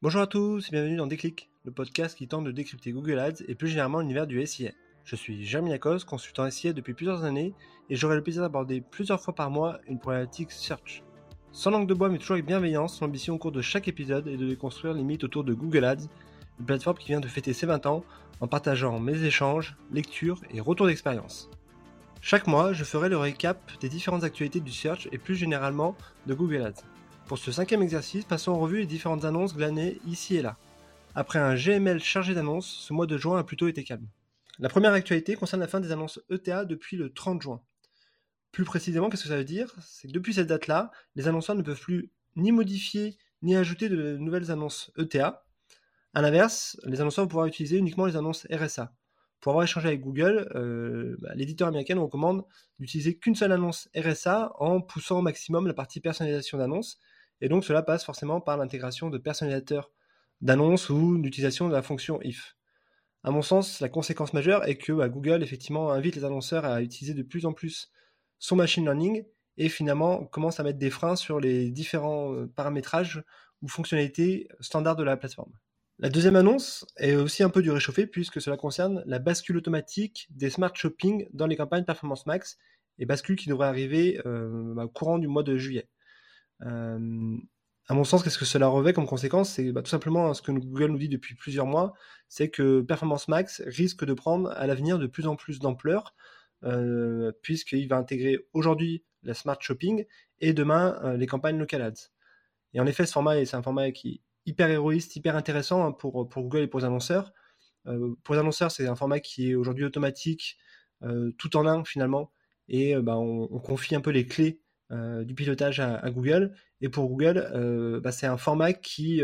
Bonjour à tous et bienvenue dans Déclic, le podcast qui tente de décrypter Google Ads et plus généralement l'univers du SIA. Je suis Jeremy Lacoste, consultant SIA depuis plusieurs années et j'aurai le plaisir d'aborder plusieurs fois par mois une problématique search. Sans langue de bois mais toujours avec bienveillance, l'ambition au cours de chaque épisode est de déconstruire les mythes autour de Google Ads, une plateforme qui vient de fêter ses 20 ans en partageant mes échanges, lectures et retours d'expérience. Chaque mois, je ferai le récap des différentes actualités du search et plus généralement de Google Ads. Pour ce cinquième exercice, passons en revue les différentes annonces glanées ici et là. Après un GML chargé d'annonces, ce mois de juin a plutôt été calme. La première actualité concerne la fin des annonces ETA depuis le 30 juin. Plus précisément, qu'est-ce que ça veut dire? C'est que depuis cette date-là, les annonceurs ne peuvent plus ni modifier ni ajouter de nouvelles annonces ETA. A l'inverse, les annonceurs vont pouvoir utiliser uniquement les annonces RSA. Pour avoir échangé avec Google, euh, bah, l'éditeur américain recommande d'utiliser qu'une seule annonce RSA en poussant au maximum la partie personnalisation d'annonces. Et donc cela passe forcément par l'intégration de personnalisateurs d'annonces ou l'utilisation de la fonction if. À mon sens, la conséquence majeure est que bah, Google effectivement invite les annonceurs à utiliser de plus en plus son machine learning et finalement commence à mettre des freins sur les différents euh, paramétrages ou fonctionnalités standards de la plateforme. La deuxième annonce est aussi un peu du réchauffé puisque cela concerne la bascule automatique des smart shopping dans les campagnes Performance Max et bascule qui devrait arriver euh, bah, au courant du mois de juillet. Euh, à mon sens, qu'est-ce que cela revêt comme conséquence? C'est bah, tout simplement ce que Google nous dit depuis plusieurs mois, c'est que Performance Max risque de prendre à l'avenir de plus en plus d'ampleur, euh, puisqu'il va intégrer aujourd'hui la Smart Shopping et demain les campagnes Local Ads. Et en effet, ce format, c'est un format qui hyper héroïste, hyper intéressant hein, pour, Google et pour les annonceurs. Euh, pour les annonceurs, c'est un format qui est aujourd'hui automatique, euh, tout en un finalement, et euh, bah, on, confie un peu les clés du pilotage à, Google. Et pour Google, bah, c'est un format qui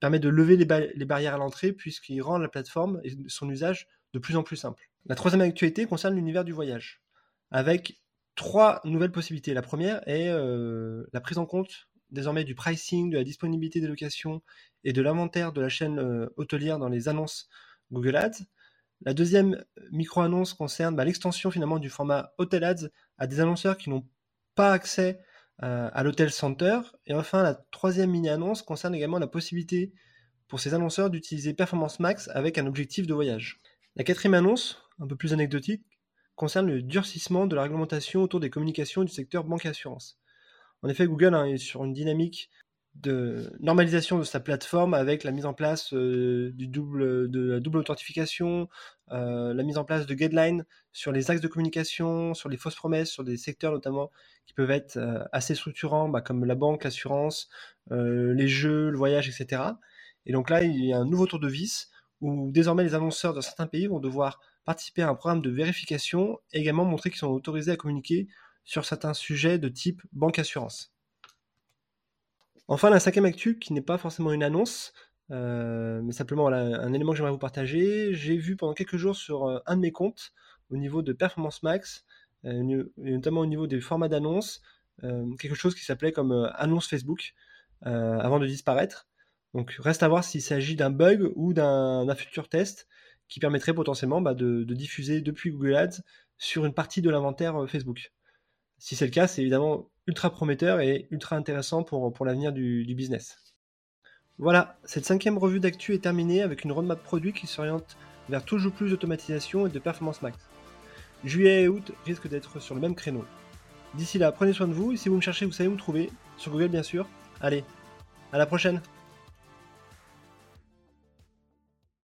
permet de lever les, barrières à l'entrée puisqu'il rend la plateforme et son usage de plus en plus simple. La troisième actualité concerne l'univers du voyage, avec trois nouvelles possibilités. La première est la prise en compte désormais du pricing, de la disponibilité des locations et de l'inventaire de la chaîne euh, hôtelière dans les annonces Google Ads. La deuxième micro-annonce concerne bah, l'extension finalement du format Hotel Ads à des annonceurs qui n'ont pas accès euh, à l'Hotel Center. Et enfin, la troisième mini-annonce concerne également la possibilité pour ces annonceurs d'utiliser Performance Max avec un objectif de voyage. La quatrième annonce, un peu plus anecdotique, concerne le durcissement de la réglementation autour des communications du secteur banque et assurance. En effet, Google hein, est sur une dynamique de normalisation de sa plateforme avec la mise en place euh, du double, de la double authentification, euh, la mise en place de guidelines sur les axes de communication, sur les fausses promesses, sur des secteurs notamment qui peuvent être euh, assez structurants, bah, comme la banque, l'assurance, les jeux, le voyage, etc. Et donc là, il y a un nouveau tour de vis où désormais les annonceurs de certains pays vont devoir participer à un programme de vérification et également montrer qu'ils sont autorisés à communiquer sur certains sujets de type banque assurance. Enfin, la cinquième actu, qui n'est pas forcément une annonce, euh, mais simplement un élément que j'aimerais vous partager. J'ai vu pendant quelques jours sur euh, un de mes comptes, au niveau de Performance Max, euh, notamment au niveau des formats d'annonces, quelque chose qui s'appelait comme annonce Facebook, avant de disparaître. Donc reste à voir s'il s'agit d'un bug ou d'un futur test qui permettrait potentiellement bah, de, diffuser depuis Google Ads sur une partie de l'inventaire Facebook. Si c'est le cas, c'est évidemment ultra prometteur et ultra intéressant pour, l'avenir du, business. Voilà, cette cinquième revue d'actu est terminée avec une roadmap produit qui s'oriente vers toujours plus d'automatisation et de performance max. Juillet et août risquent d'être sur le même créneau. D'ici là, prenez soin de vous et si vous me cherchez, vous savez où me trouver, sur Google bien sûr. Allez, à la prochaine